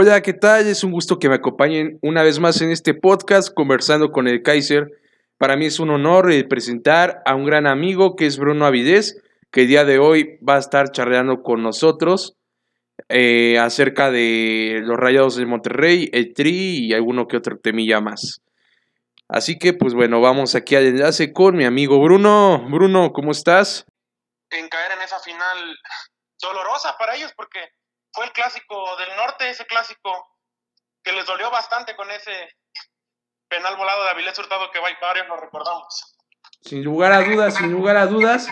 Hola, ¿qué tal? Es un gusto que me acompañen una vez más en este podcast conversando con el Kaiser. Para mí es un honor eh, presentar a un gran amigo que es Bruno Avidez, que el día de hoy va a estar charlando con nosotros eh, acerca de los Rayados de Monterrey, el Tri y alguno que otro temilla más. Así que, pues bueno, vamos aquí al enlace con mi amigo Bruno. Bruno, ¿cómo estás? En caer en esa final dolorosa para ellos porque fue el clásico del norte, ese clásico que les dolió bastante con ese penal volado de Avilés Hurtado que varios lo recordamos. Sin lugar a dudas, sin lugar a dudas,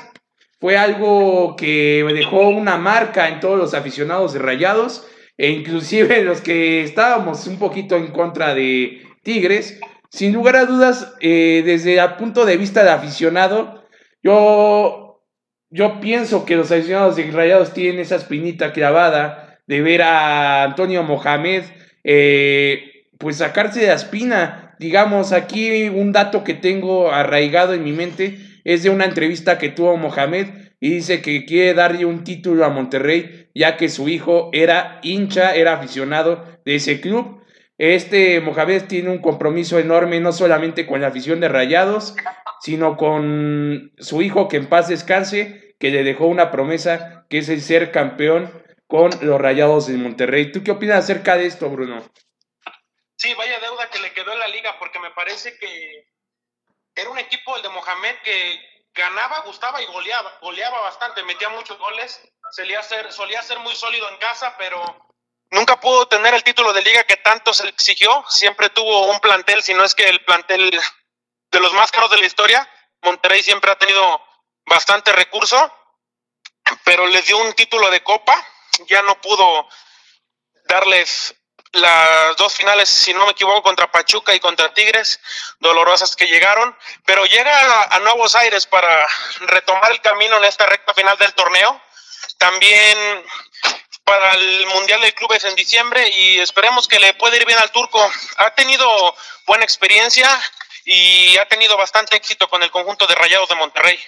fue algo que dejó una marca en todos los aficionados de Rayados e inclusive los que estábamos un poquito en contra de Tigres. Sin lugar a dudas, eh, desde el punto de vista de aficionado, yo, yo pienso que los aficionados de Rayados tienen esa espinita clavada de ver a Antonio Mohamed, eh, pues sacarse de la espina. Digamos, aquí un dato que tengo arraigado en mi mente es de una entrevista que tuvo Mohamed y dice que quiere darle un título a Monterrey, ya que su hijo era hincha, era aficionado de ese club. Este Mohamed tiene un compromiso enorme no solamente con la afición de Rayados, sino con su hijo que en paz descanse, que le dejó una promesa que es el ser campeón con los Rayados de Monterrey. ¿Tú qué opinas acerca de esto, Bruno? Sí, vaya deuda que le quedó en la liga, porque me parece que era un equipo, el de Mohamed, que ganaba, gustaba y goleaba, goleaba bastante, metía muchos goles, solía ser, solía ser muy sólido en casa, pero nunca pudo tener el título de liga que tanto se exigió, siempre tuvo un plantel, si no es que el plantel de los más caros de la historia, Monterrey siempre ha tenido bastante recurso, pero les dio un título de copa, ya no pudo darles las dos finales, si no me equivoco, contra Pachuca y contra Tigres, dolorosas que llegaron, pero llega a, Nuevos Aires para retomar el camino en esta recta final del torneo. También para el Mundial de Clubes en diciembre y esperemos que le pueda ir bien al turco. Ha tenido buena experiencia y ha tenido bastante éxito con el conjunto de Rayados de Monterrey.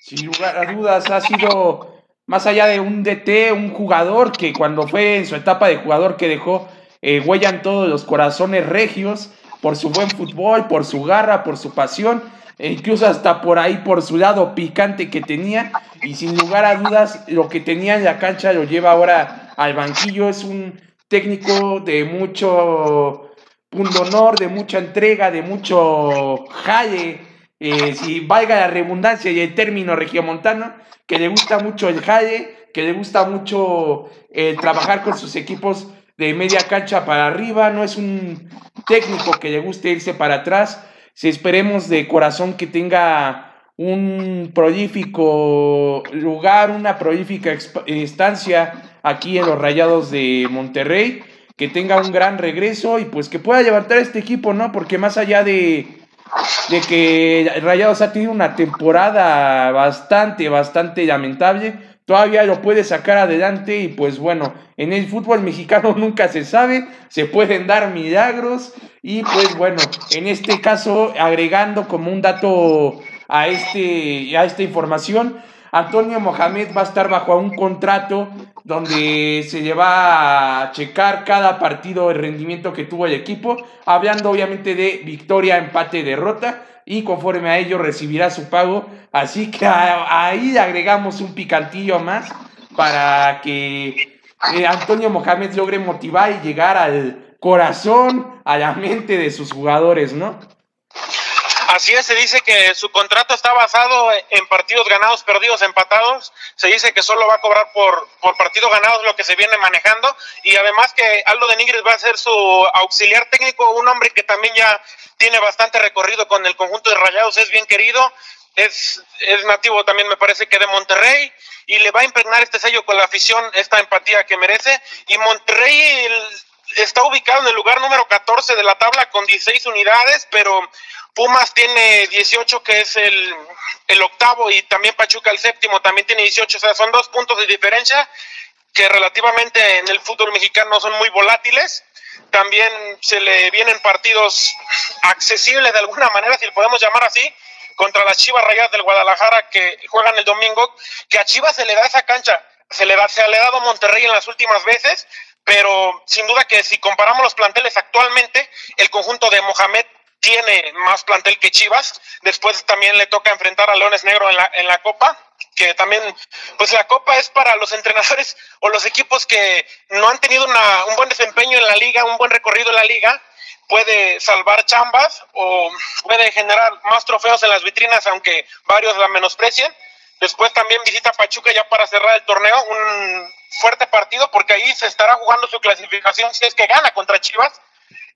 Sin lugar a dudas, ha sido más allá de un DT, un jugador que cuando fue en su etapa de jugador que dejó eh, huella en todos los corazones regios por su buen fútbol, por su garra, por su pasión, e incluso hasta por ahí por su lado picante que tenía. Y sin lugar a dudas, lo que tenía en la cancha lo lleva ahora al banquillo. Es un técnico de mucho punto honor, de mucha entrega, de mucho jale, eh, si valga la redundancia y el término regiomontano que le gusta mucho el jale, que le gusta mucho eh, trabajar con sus equipos de media cancha para arriba, no es un técnico que le guste irse para atrás. Si esperemos de corazón que tenga un prolífico lugar, una prolífica estancia aquí en los Rayados de Monterrey, que tenga un gran regreso y pues que pueda levantar este equipo, ¿no? Porque más allá de, de que Rayados ha tenido una temporada bastante, bastante lamentable. Todavía lo puede sacar adelante y pues bueno, en el fútbol mexicano nunca se sabe, se pueden dar milagros y pues bueno, en este caso agregando como un dato a, este, a esta información, Antonio Mohamed va a estar bajo un contrato donde se lleva a checar cada partido el rendimiento que tuvo el equipo, hablando obviamente de victoria, empate, derrota, y conforme a ello recibirá su pago. Así que ahí agregamos un picantillo más para que eh, Antonio Mohamed logre motivar y llegar al corazón, a la mente de sus jugadores, ¿no? Así es, se dice que su contrato está basado en partidos ganados, perdidos, empatados. Se dice que solo va a cobrar por, por partidos ganados lo que se viene manejando. Y además que Aldo de Nigris va a ser su auxiliar técnico, un hombre que también ya tiene bastante recorrido con el conjunto de Rayados, es bien querido. Es, es nativo también, me parece que de Monterrey, y le va a impregnar este sello con la afición, esta empatía que merece. Y Monterrey está ubicado en el lugar número 14 de la tabla con 16 unidades, pero Pumas tiene 18, que es el, el, octavo, y también Pachuca el séptimo, también tiene 18, o sea, son dos puntos de diferencia. que relativamente en el fútbol mexicano son muy volátiles. También se le vienen partidos accesibles de alguna manera, si lo podemos llamar así, contra las Chivas Rayas del Guadalajara que juegan el domingo, que a Chivas se le da esa cancha, se le, da, se le ha dado Monterrey en las últimas veces, pero sin duda que si comparamos los planteles actualmente, el conjunto de Mohamed tiene más plantel que Chivas. Después también le toca enfrentar a Leones Negro en la, en la Copa, que también, pues la Copa es para los entrenadores o los equipos que no han tenido una, un buen desempeño en la liga, un buen recorrido en la liga, puede salvar chambas o puede generar más trofeos en las vitrinas, aunque varios la menosprecien. Después también visita Pachuca ya para cerrar el torneo, un fuerte partido porque ahí se estará jugando su clasificación si es que gana contra Chivas.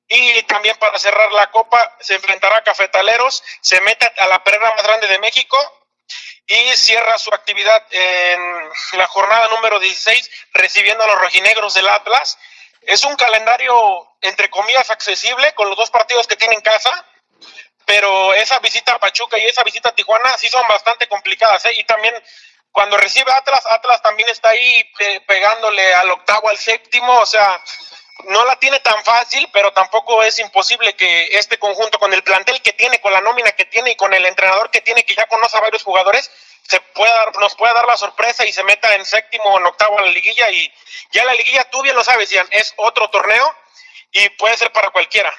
Y también para cerrar la copa se enfrentará a Cafetaleros, se mete a la perrera más grande de México y cierra su actividad en la jornada número 16 recibiendo a los rojinegros del Atlas. Es un calendario entre comillas accesible con los dos partidos que tiene en casa, pero esa visita a Pachuca y esa visita a Tijuana sí son bastante complicadas. ¿eh? Y también cuando recibe Atlas, Atlas también está ahí pegándole al octavo, al séptimo, o sea, no la tiene tan fácil, pero tampoco es imposible que este conjunto, con el plantel que tiene, con la nómina que tiene y con el entrenador que tiene, que ya conoce a varios jugadores, se pueda, nos pueda dar la sorpresa y se meta en séptimo o en octavo a la liguilla. Y ya la liguilla, tú bien lo sabes, Ian, es otro torneo y puede ser para cualquiera.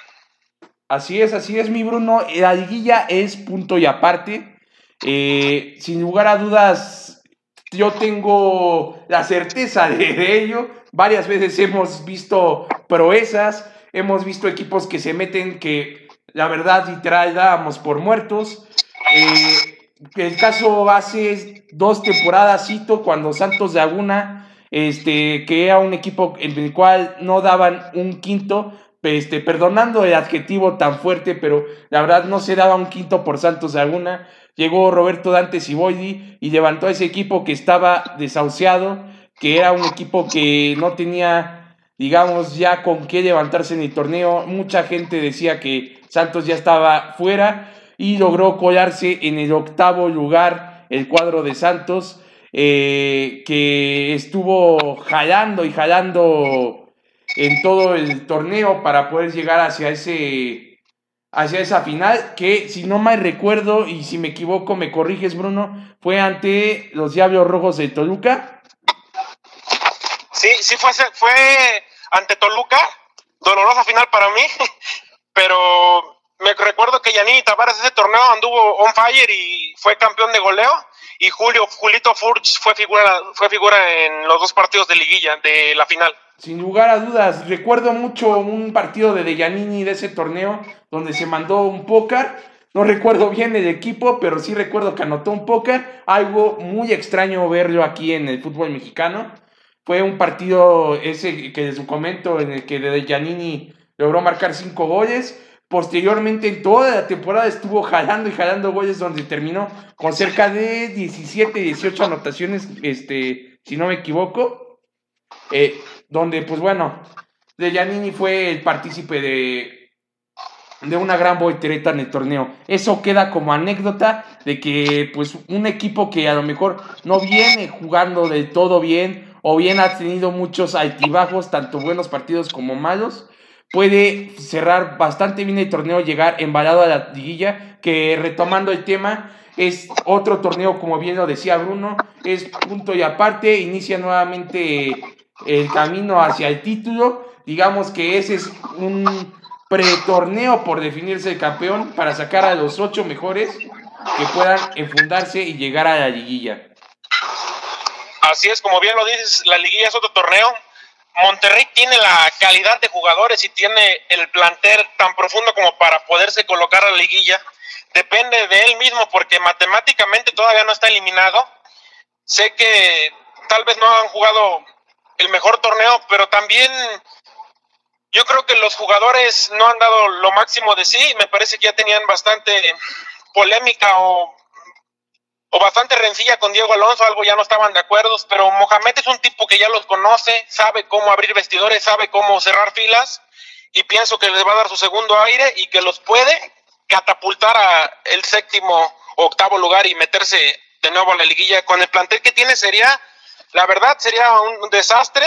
Así es, así es, mi Bruno. La liguilla es punto y aparte. Eh, sin lugar a dudas, yo tengo la certeza de ello Varias veces hemos visto proezas, hemos visto equipos que se meten que la verdad literal dábamos por muertos. Eh, el caso hace dos temporadas, cito, cuando Santos de Aguna, este, que era un equipo en el cual no daban un quinto, este, perdonando el adjetivo tan fuerte, pero la verdad no se daba un quinto por Santos de Aguna. Llegó Roberto Dante Ciboldi y levantó a ese equipo que estaba desahuciado que era un equipo que no tenía, digamos, ya con qué levantarse en el torneo. Mucha gente decía que Santos ya estaba fuera y logró colarse en el octavo lugar el cuadro de Santos, eh, que estuvo jalando y jalando en todo el torneo para poder llegar hacia ese hacia esa final que si no mal recuerdo y si me equivoco me corriges Bruno fue ante los Diablos Rojos de Toluca Sí, sí fue, fue ante Toluca, dolorosa final para mí, pero me recuerdo que Yanini Tavares ese torneo anduvo on fire y fue campeón de goleo y Julio Julito Furch fue figura fue figura en los dos partidos de liguilla de la final. Sin lugar a dudas, recuerdo mucho un partido de Yanini de ese torneo donde se mandó un póker. No recuerdo bien el equipo, pero sí recuerdo que anotó un póker. Algo muy extraño verlo aquí en el fútbol mexicano. Fue un partido ese que les comento en el que de Giannini logró marcar cinco goles. Posteriormente en toda la temporada estuvo jalando y jalando goles donde terminó con cerca de 17, 18 anotaciones, este, si no me equivoco. Eh, donde, pues bueno, de Giannini fue el partícipe de, de una gran voltereta en el torneo. Eso queda como anécdota de que pues un equipo que a lo mejor no viene jugando del todo bien o bien ha tenido muchos altibajos, tanto buenos partidos como malos, puede cerrar bastante bien el torneo, llegar embalado a la liguilla, que retomando el tema, es otro torneo, como bien lo decía Bruno, es punto y aparte, inicia nuevamente el camino hacia el título, digamos que ese es un pretorneo por definirse el campeón para sacar a los ocho mejores que puedan enfundarse y llegar a la liguilla. Así es, como bien lo dices, la liguilla es otro torneo. Monterrey tiene la calidad de jugadores y tiene el plantel tan profundo como para poderse colocar a la liguilla. Depende de él mismo porque matemáticamente todavía no está eliminado. Sé que tal vez no han jugado el mejor torneo, pero también yo creo que los jugadores no han dado lo máximo de sí. Me parece que ya tenían bastante polémica o o bastante rencilla con Diego Alonso, algo ya no estaban de acuerdo, pero Mohamed es un tipo que ya los conoce, sabe cómo abrir vestidores, sabe cómo cerrar filas y pienso que les va a dar su segundo aire y que los puede catapultar a el séptimo octavo lugar y meterse de nuevo a la liguilla. Con el plantel que tiene sería la verdad sería un desastre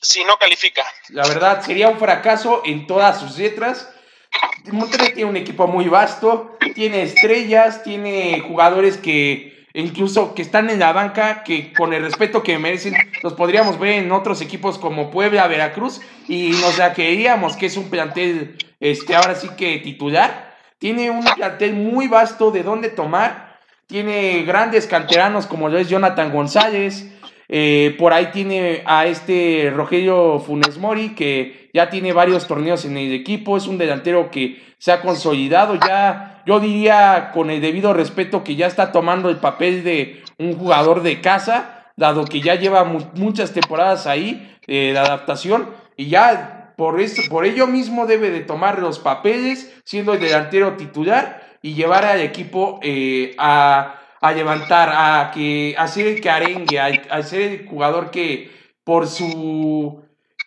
si no califica. La verdad sería un fracaso en todas sus letras. Monterrey tiene un equipo muy vasto, tiene estrellas, tiene jugadores que incluso que están en la banca, que con el respeto que merecen, los podríamos ver en otros equipos como Puebla, Veracruz, y nos la creeríamos que es un plantel, este, ahora sí que titular. Tiene un plantel muy vasto de dónde tomar. Tiene grandes canteranos como lo es Jonathan González. Eh, por ahí tiene a este Rogelio Funes Mori, que ya tiene varios torneos en el equipo. Es un delantero que se ha consolidado ya yo diría con el debido respeto que ya está tomando el papel de un jugador de casa, dado que ya lleva muchas temporadas ahí eh, de adaptación y ya por, esto, por ello mismo debe de tomar los papeles siendo el delantero titular y llevar al equipo eh, a, levantar, a, que, a ser el que arengue, a, a ser el jugador que por su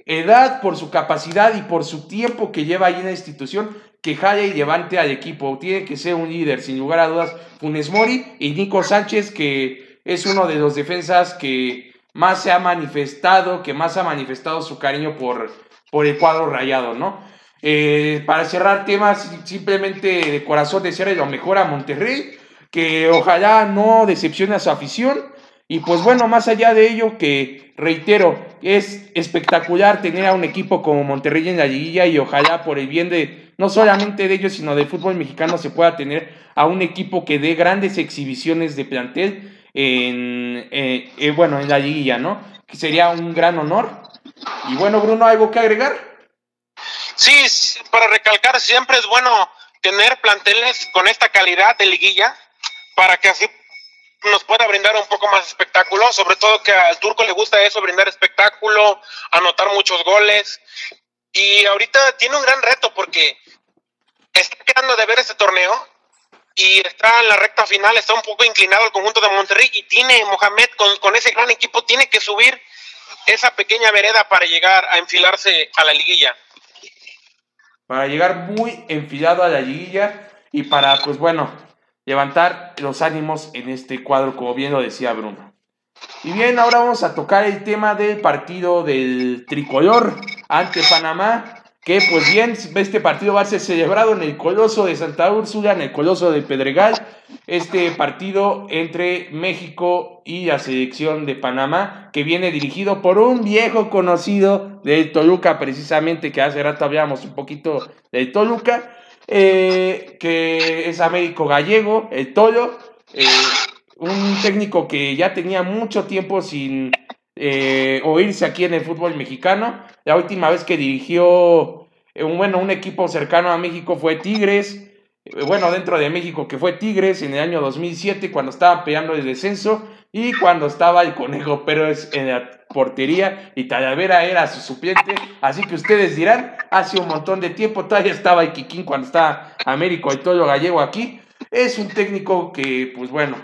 edad, por su capacidad y por su tiempo que lleva ahí en la institución, que jale y levante al equipo. Tiene que ser un líder, sin lugar a dudas, Funes Mori y Nico Sánchez, que es uno de los defensas que más se ha manifestado, que más ha manifestado su cariño por, por el cuadro rayado, ¿no? Eh, para cerrar temas, simplemente de corazón desearle lo mejor a Monterrey, que ojalá no decepcione a su afición. Y pues bueno, más allá de ello, que reitero, es espectacular tener a un equipo como Monterrey en la liguilla y ojalá por el bien de no solamente de ellos, sino del fútbol mexicano se pueda tener a un equipo que dé grandes exhibiciones de plantel en, eh, eh, bueno, en la liguilla, ¿no? Que sería un gran honor. Y bueno, Bruno, ¿algo que agregar? Sí, para recalcar, siempre es bueno tener planteles con esta calidad de liguilla para que así nos pueda brindar un poco más espectáculo, sobre todo que al turco le gusta eso, brindar espectáculo, anotar muchos goles. Y ahorita tiene un gran reto porque está quedando de ver este torneo y está en la recta final, está un poco inclinado el conjunto de Monterrey y tiene Mohamed con, ese gran equipo, tiene que subir esa pequeña vereda para llegar a enfilarse a la liguilla. Para llegar muy enfilado a la liguilla y para, pues bueno, levantar los ánimos en este cuadro, como bien lo decía Bruno. Y bien, ahora vamos a tocar el tema del partido del tricolor ante Panamá que pues bien, este partido va a ser celebrado en el Coloso de Santa Úrsula, en el Coloso de Pedregal, este partido entre México y la selección de Panamá, que viene dirigido por un viejo conocido de Toluca, precisamente, que hace rato hablábamos un poquito de Toluca, eh, que es Américo Gallego, el Tolo, eh, un técnico que ya tenía mucho tiempo sin eh, oírse aquí en el fútbol mexicano. La última vez que dirigió eh, un, bueno, un equipo cercano a México fue Tigres. Eh, bueno, dentro de México que fue Tigres en el año 2007 cuando estaba peleando el descenso y cuando estaba el Conejo Pérez en la portería y Talavera era su suplente. Así que ustedes dirán, hace un montón de tiempo todavía estaba Kikín cuando estaba Américo y todo gallego aquí. Es un técnico que, pues bueno,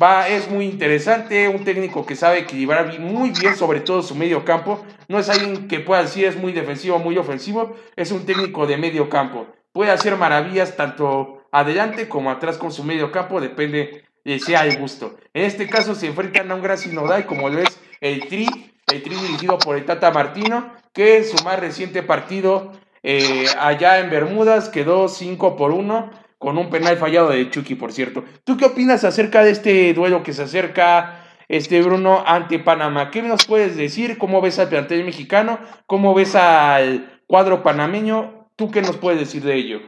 Va, es muy interesante, un técnico que sabe equilibrar muy bien sobre todo su medio campo. No es alguien que pueda decir es muy defensivo, muy ofensivo, es un técnico de medio campo. Puede hacer maravillas tanto adelante como atrás con su medio campo, depende de sea el gusto. En este caso se enfrentan a un gran sinodal como lo es el Tri, el Tri dirigido por el Tata Martino, que en su más reciente partido eh, allá en Bermudas quedó 5 por 1 con un penal fallado de Chucky, por cierto. ¿Tú qué opinas acerca de este duelo que se acerca, este Bruno, ante Panamá? ¿Qué nos puedes decir? ¿Cómo ves al plantel mexicano? ¿Cómo ves al cuadro panameño? ¿Tú qué nos puedes decir de ello?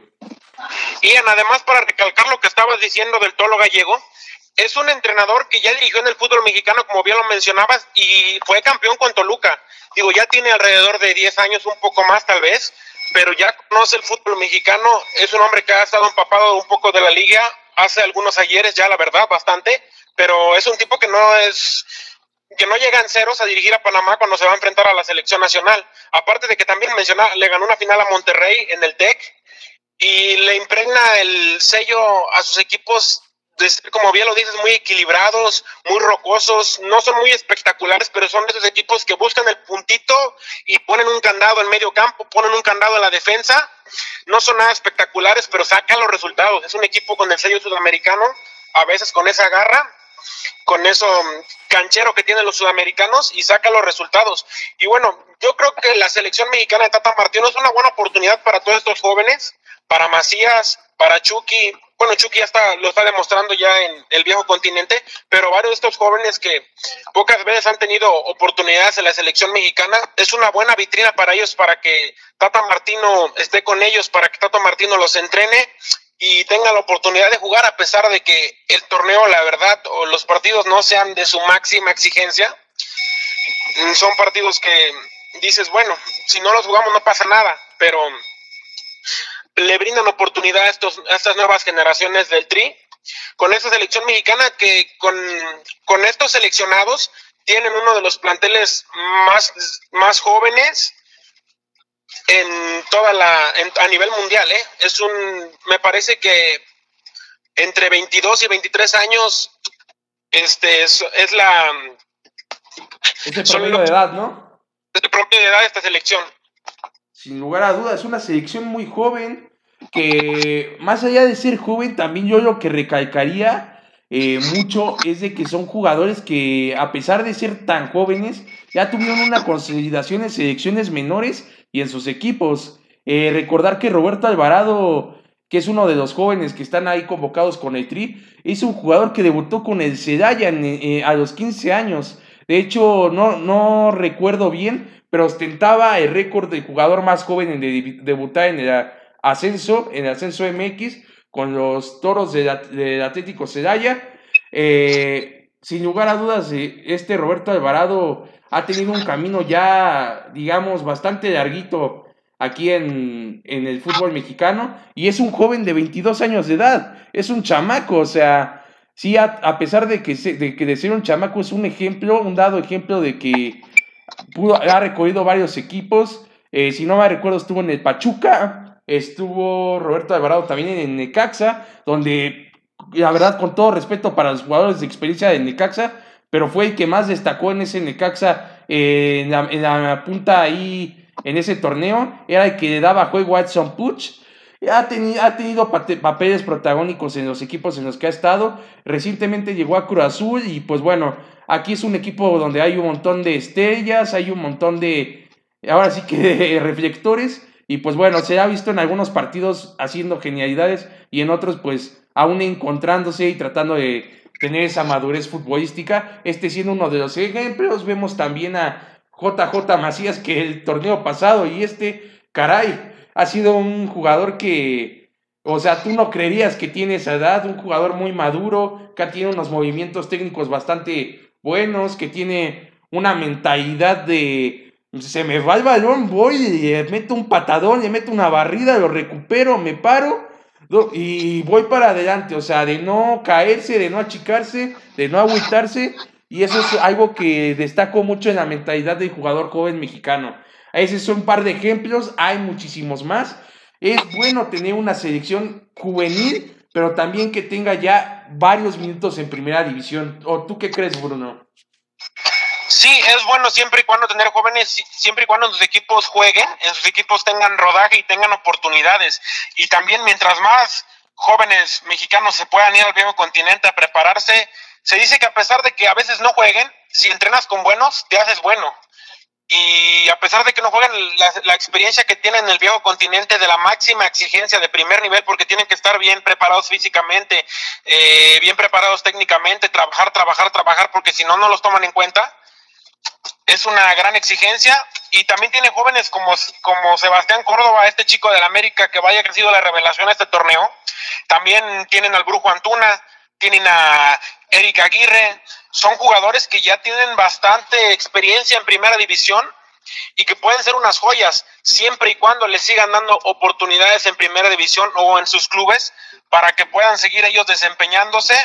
Ian, además para recalcar lo que estabas diciendo del Tolo Gallego, es un entrenador que ya dirigió en el fútbol mexicano, como bien lo mencionabas, y fue campeón con Toluca. Digo, ya tiene alrededor de 10 años, un poco más tal vez, pero ya conoce el fútbol mexicano, es un hombre que ha estado empapado un poco de la liga, hace algunos ayeres ya, la verdad, bastante, pero es un tipo que no es que no llega en ceros a dirigir a Panamá cuando se va a enfrentar a la selección nacional. Aparte de que también menciona, le ganó una final a Monterrey en el TEC y le impregna el sello a sus equipos como bien lo dices, muy equilibrados, muy rocosos, no son muy espectaculares, pero son esos equipos que buscan el puntito y ponen un candado en medio campo, ponen un candado en la defensa. No son nada espectaculares, pero sacan los resultados. Es un equipo con el sello sudamericano, a veces con esa garra, con eso mm, canchero que tienen los sudamericanos y saca los resultados. Y bueno, yo creo que la selección mexicana de Tata Martino es una buena oportunidad para todos estos jóvenes, para Macías, para Chucky. Bueno, Chucky ya está, lo está demostrando ya en el viejo continente, pero varios de estos jóvenes que pocas veces han tenido oportunidades en la selección mexicana, es una buena vitrina para ellos, para que Tata Martino esté con ellos, para que Tata Martino los entrene y tenga la oportunidad de jugar a pesar de que el torneo, la verdad, o los partidos no sean de su máxima exigencia. Mm, son partidos que dices, bueno, si no los jugamos no pasa nada, pero le brindan oportunidad a, estos, a estas nuevas generaciones del Tri con esta selección mexicana que con, con estos seleccionados tienen uno de los planteles más, más jóvenes en toda la a nivel mundial, ¿eh? Es un me parece que entre 22 y 23 años este es, es la es el promedio de edad, ¿no? Es el promedio de edad de esta selección. Sin lugar a dudas, es una selección muy joven que más allá de ser joven, también yo lo que recalcaría eh, mucho es de que son jugadores que a pesar de ser tan jóvenes, ya tuvieron una consolidación en selecciones menores y en sus equipos. Eh, recordar que Roberto Alvarado, que es uno de los jóvenes que están ahí convocados con el Tri, es un jugador que debutó con el Sedaya eh, a los 15 años. De hecho, no, no recuerdo bien, pero ostentaba el récord de jugador más joven en debutar en el ascenso, en el ascenso MX, con los toros del, Atlético Sedaya. Eh, sin lugar a dudas, este Roberto Alvarado ha tenido un camino ya, digamos, bastante larguito aquí en, el fútbol mexicano y es un joven de 22 años de edad, es un chamaco, o sea, sí, a, pesar de que, de que de un chamaco es un ejemplo, un dado ejemplo de que pudo, ha recorrido varios equipos, eh, si no me recuerdo estuvo en el Pachuca, estuvo Roberto Alvarado también en Necaxa, donde la verdad con todo respeto para los jugadores de experiencia de Necaxa, pero fue el que más destacó en ese Necaxa, eh, en, la, punta ahí, en ese torneo, era el que le daba juego a Edson Puch. Ha tenido, papeles protagónicos en los equipos en los que ha estado. Recientemente llegó a Cruz Azul y pues bueno, aquí es un equipo donde hay un montón de estrellas, hay un montón de, ahora sí que de reflectores. Y pues bueno, se ha visto en algunos partidos haciendo genialidades y en otros pues aún encontrándose y tratando de tener esa madurez futbolística. Este siendo uno de los ejemplos, vemos también a JJ Macías que el torneo pasado y este, caray, ha sido un jugador que, o sea, tú no creerías que tiene esa edad, un jugador muy maduro, que tiene unos movimientos técnicos bastante buenos, que tiene una mentalidad de se me va el balón, voy, meto un patadón, le meto una barrida, lo recupero, me paro y voy para adelante, o sea, de no caerse, de no achicarse, de no agüitarse. Y eso es algo que destaco mucho en la mentalidad del jugador joven mexicano. Ese son un par de ejemplos, hay muchísimos más. Es bueno tener una selección juvenil, pero también que tenga ya varios minutos en primera división. ¿O tú qué crees, Bruno? Sí, es bueno siempre y cuando tener jóvenes, siempre y cuando los equipos jueguen, en sus equipos tengan rodaje y tengan oportunidades. Y también mientras más jóvenes mexicanos se puedan ir al viejo continente a prepararse, se dice que a pesar de que a veces no jueguen, si entrenas con buenos, te haces bueno. Y a pesar de que no jueguen, la, experiencia que tienen en el viejo continente de la máxima exigencia de primer nivel, porque tienen que estar bien preparados físicamente, eh, bien preparados técnicamente, trabajar, trabajar, trabajar, porque si no, no los toman en cuenta es una gran exigencia y también tiene jóvenes como, como Sebastián Córdoba, este chico del América que vaya crecido la revelación a este torneo. También tienen al Brujo Antuna, tienen a Eric Aguirre. Son jugadores que ya tienen bastante experiencia en primera división y que pueden ser unas joyas siempre y cuando les sigan dando oportunidades en primera división o en sus clubes para que puedan seguir ellos desempeñándose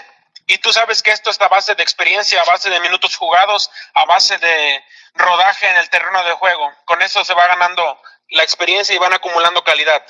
y tú sabes que esto está a base de experiencia, a base de minutos jugados, a base de rodaje en el terreno de juego. Con eso se va ganando la experiencia y van acumulando calidad.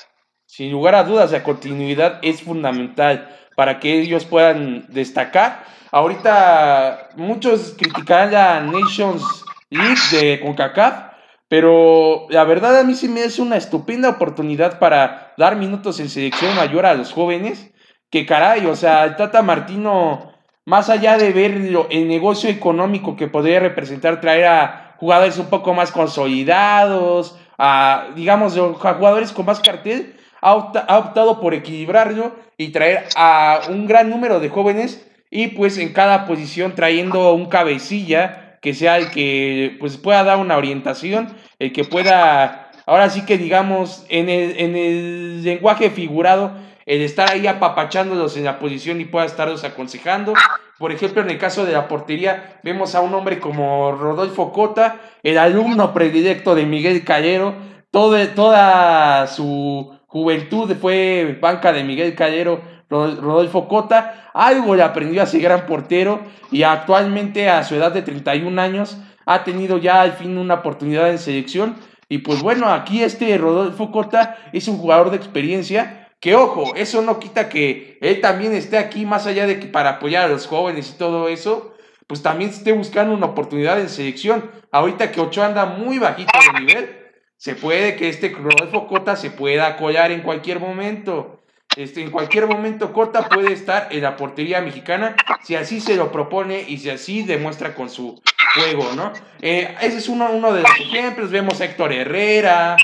Sin lugar a dudas, la continuidad es fundamental para que ellos puedan destacar. Ahorita muchos criticarán la Nations League de CONCACAF, pero la verdad a mí sí me es una estupenda oportunidad para dar minutos en selección mayor a los jóvenes que caray, o sea, el Tata Martino más allá de ver el negocio económico que podría representar traer a jugadores un poco más consolidados, a, digamos, a jugadores con más cartel, ha, optado por equilibrarlo y traer a un gran número de jóvenes y pues en cada posición trayendo un cabecilla que sea el que pues pueda dar una orientación, el que pueda, ahora sí que digamos, en el, en el lenguaje figurado, el estar ahí apapachándolos en la posición y pueda estarlos aconsejando. Por ejemplo, en el caso de la portería, vemos a un hombre como Rodolfo Cota, el alumno predilecto de Miguel Callero, todo, toda su juventud fue banca de Miguel Callero, Rodolfo Cota, algo le aprendió a ser gran portero y actualmente a su edad de 31 años ha tenido ya al fin una oportunidad en selección. Y pues bueno, aquí este Rodolfo Cota es un jugador de experiencia que ojo, eso no quita que él también esté aquí, más allá de que para apoyar a los jóvenes y todo eso, pues también esté buscando una oportunidad en selección. Ahorita que Ochoa anda muy bajito de nivel, se puede que este Rodolfo Cota se pueda colar en cualquier momento. Este, en cualquier momento Cota puede estar en la portería mexicana si así se lo propone y si así demuestra con su juego, ¿no? Eh, ese es uno, uno de los ejemplos. Vemos a Héctor Herrera,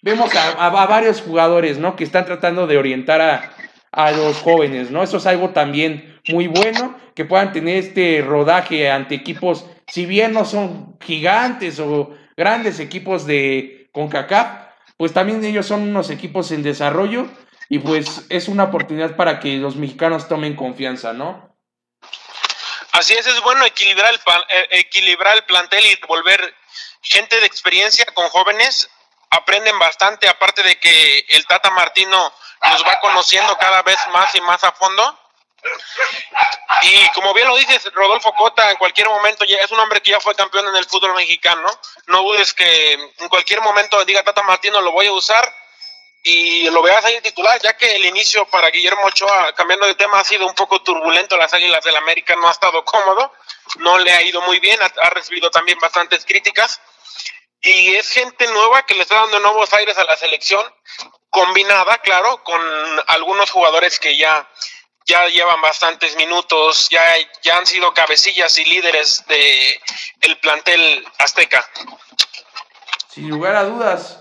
vemos a, varios jugadores, ¿no? Que están tratando de orientar a, a, los jóvenes, ¿no? Eso es algo también muy bueno, que puedan tener este rodaje ante equipos, si bien no son gigantes o grandes equipos de CONCACAF, pues también ellos son unos equipos en desarrollo y pues es una oportunidad para que los mexicanos tomen confianza, ¿no? Así es, es bueno equilibrar el, eh, equilibrar el plantel y volver gente de experiencia con jóvenes aprenden bastante, aparte de que el Tata Martino los va conociendo cada vez más y más a fondo. Y como bien lo dices, Rodolfo Cota en cualquier momento ya es un hombre que ya fue campeón en el fútbol mexicano. No dudes que en cualquier momento diga Tata Martino lo voy a usar y lo veas ahí titular, ya que el inicio para Guillermo Ochoa, cambiando de tema, ha sido un poco turbulento. Las Águilas del América no ha estado cómodo, no le ha ido muy bien, ha recibido también bastantes críticas y es gente nueva que le está dando nuevos aires a la selección, combinada, claro, con algunos jugadores que ya, ya llevan bastantes minutos, ya, ya han sido cabecillas y líderes de el plantel azteca. Sin lugar a dudas,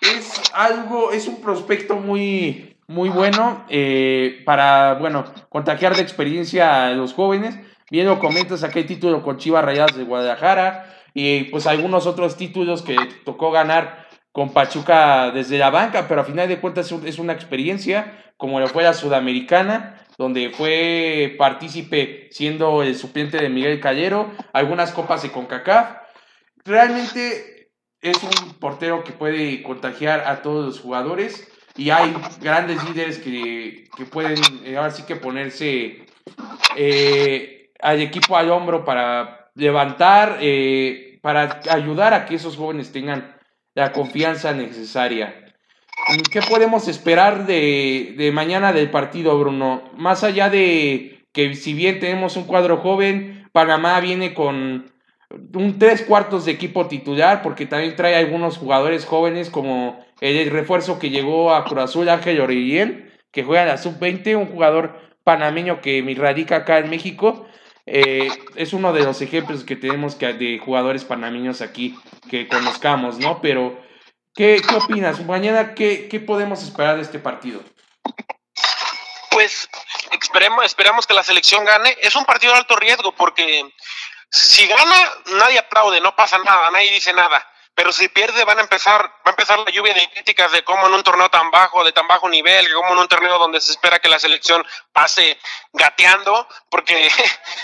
es algo, es un prospecto muy, muy bueno eh, para, bueno, contagiar de experiencia a los jóvenes. Bien lo comentas, hay título con Chivas Rayadas de Guadalajara, y pues algunos otros títulos que tocó ganar con Pachuca desde la banca, pero a final de cuentas es una experiencia como lo fue la Sudamericana, donde fue partícipe siendo el suplente de Miguel Callero, algunas copas de CONCACAF. Realmente es un portero que puede contagiar a todos los jugadores y hay grandes líderes que, que pueden eh, ahora sí que ponerse eh, al equipo al hombro para levantar, eh, para ayudar a que esos jóvenes tengan la confianza necesaria. ¿Qué podemos esperar de, de, mañana del partido, Bruno? Más allá de que si bien tenemos un cuadro joven, Panamá viene con un tres cuartos de equipo titular, porque también trae algunos jugadores jóvenes, como el refuerzo que llegó a Cruz Azul, Ángel Orillén, que juega en la sub-20, un jugador panameño que radica acá en México, eh, es uno de los ejemplos que tenemos de jugadores panameños aquí que conozcamos, ¿no? Pero, ¿qué, qué opinas? Mañana, ¿qué, ¿qué podemos esperar de este partido? Pues esperemos, esperamos que la selección gane. Es un partido de alto riesgo porque si gana, nadie aplaude, no pasa nada, nadie dice nada pero si pierde van a empezar, va a empezar la lluvia de críticas de cómo en un torneo tan bajo, de tan bajo nivel, como en un torneo donde se espera que la selección pase gateando, porque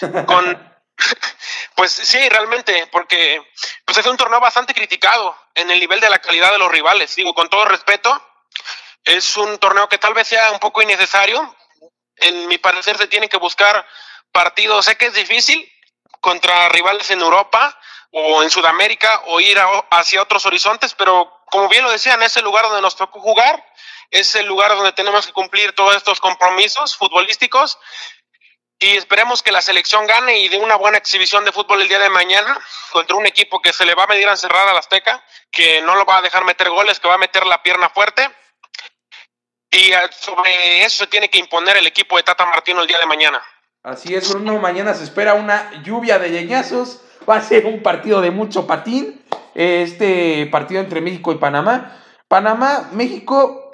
con pues sí, realmente, porque pues es un torneo bastante criticado en el nivel de la calidad de los rivales. Digo, con todo respeto, es un torneo que tal vez sea un poco innecesario. En mi parecer se tiene que buscar partidos. Sé que es difícil contra rivales en Europa, o en Sudamérica o ir hacia otros horizontes, pero como bien lo decían, es el lugar donde nos tocó jugar, es el lugar donde tenemos que cumplir todos estos compromisos futbolísticos y esperemos que la selección gane y dé una buena exhibición de fútbol el día de mañana contra un equipo que se le va a medir a encerrar al Azteca, que no lo va a dejar meter goles, que va a meter la pierna fuerte. Y sobre eso se tiene que imponer el equipo de Tata Martino el día de mañana. Así es, Bruno. Mañana se espera una lluvia de leñazos. Va a ser un partido de mucho patín. Este partido entre México y Panamá. Panamá, México,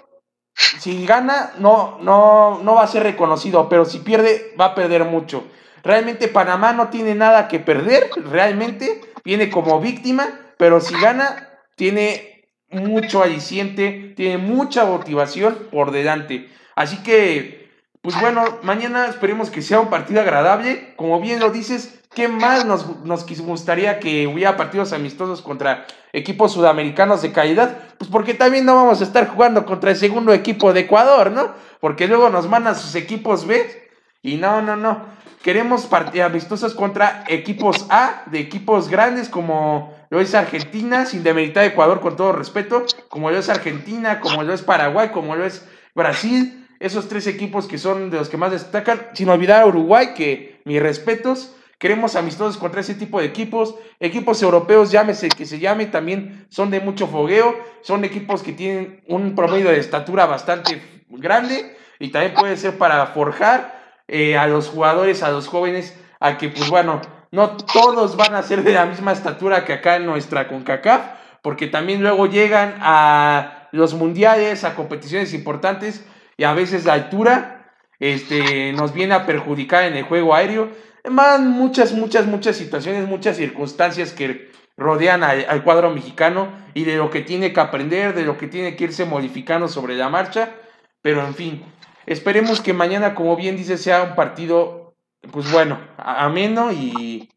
si gana, no, no, no va a ser reconocido, pero si pierde, va a perder mucho. Realmente Panamá no tiene nada que perder, realmente viene como víctima, pero si gana, tiene mucho aliciente, tiene mucha motivación por delante. Así que, pues bueno, mañana esperemos que sea un partido agradable. Como bien lo dices, ¿qué más nos, nos gustaría que hubiera partidos amistosos contra equipos sudamericanos de calidad? Pues porque también no vamos a estar jugando contra el segundo equipo de Ecuador, ¿no? Porque luego nos mandan sus equipos B y no, no, no. Queremos partidas amistosas contra equipos A, de equipos grandes como lo es Argentina, sin demeritar Ecuador con todo respeto, como lo es Argentina, como lo es Paraguay, como lo es Brasil. Esos tres equipos que son de los que más destacan, sin olvidar a Uruguay, que mis respetos. Queremos amistosos contra ese tipo de equipos. Equipos europeos, llámese que se llame, también son de mucho fogueo. Son equipos que tienen un promedio de estatura bastante grande y también puede ser para forjar eh, a los jugadores, a los jóvenes, a que, pues bueno, no todos van a ser de la misma estatura que acá en nuestra CONCACAF, porque también luego llegan a los mundiales, a competiciones importantes, y a veces la altura este, nos viene a perjudicar en el juego aéreo. Van muchas, muchas, muchas situaciones, muchas circunstancias que rodean al, al, cuadro mexicano y de lo que tiene que aprender, de lo que tiene que irse modificando sobre la marcha. Pero en fin, Esperemos que mañana, como bien dice, sea un partido, pues bueno, ameno y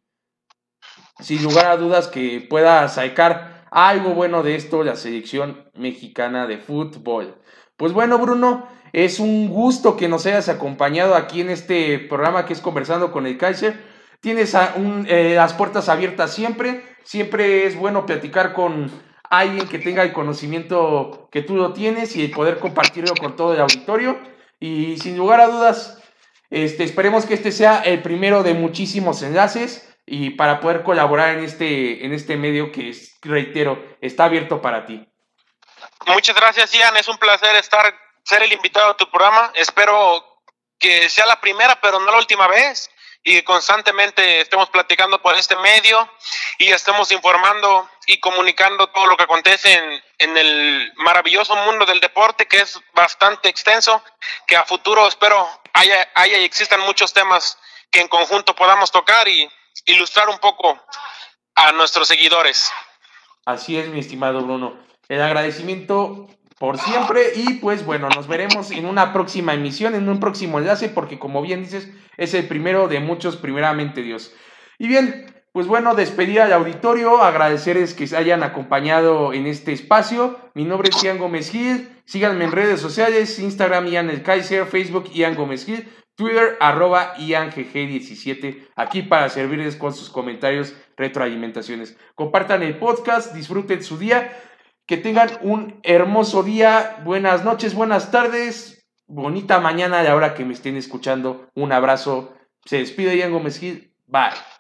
sin lugar a dudas que pueda sacar algo bueno de esto la selección mexicana de fútbol. Pues bueno, Bruno, es un gusto que nos hayas acompañado aquí en este programa que es Conversando con el Kaiser. Tienes eh, las puertas abiertas siempre. Siempre es bueno platicar con alguien que tenga el conocimiento que tú lo tienes y poder compartirlo con todo el auditorio. Y sin lugar a dudas, este, esperemos que este sea el primero de muchísimos enlaces y para poder colaborar en este, en este medio que, reitero, está abierto para ti. Muchas gracias, Ian. Es un placer estar, ser el invitado a tu programa. Espero que sea la primera, pero no la última vez y constantemente estemos platicando por este medio y estemos informando y comunicando todo lo que acontece en, en, el maravilloso mundo del deporte que es bastante extenso, que a futuro espero haya, haya y existan muchos temas que en conjunto podamos tocar y ilustrar un poco a nuestros seguidores. Así es, mi estimado Bruno. El agradecimiento por siempre y pues bueno, nos veremos en una próxima emisión, en un próximo enlace, porque como bien dices, es el primero de muchos, primeramente Dios. Y bien, pues bueno, despedir al auditorio, agradecerles que se hayan acompañado en este espacio. Mi nombre es Ian Gómez Gil, síganme en redes sociales, Instagram Ian El Kaiser, Facebook Ian Gómez Gil, Twitter arroba IanGG17, aquí para servirles con sus comentarios, retroalimentaciones. Compartan el podcast, disfruten su día que tengan un hermoso día, buenas noches, buenas tardes, bonita mañana a la hora que me estén escuchando. Un abrazo. Se despide Ian Gómez Gil. Bye.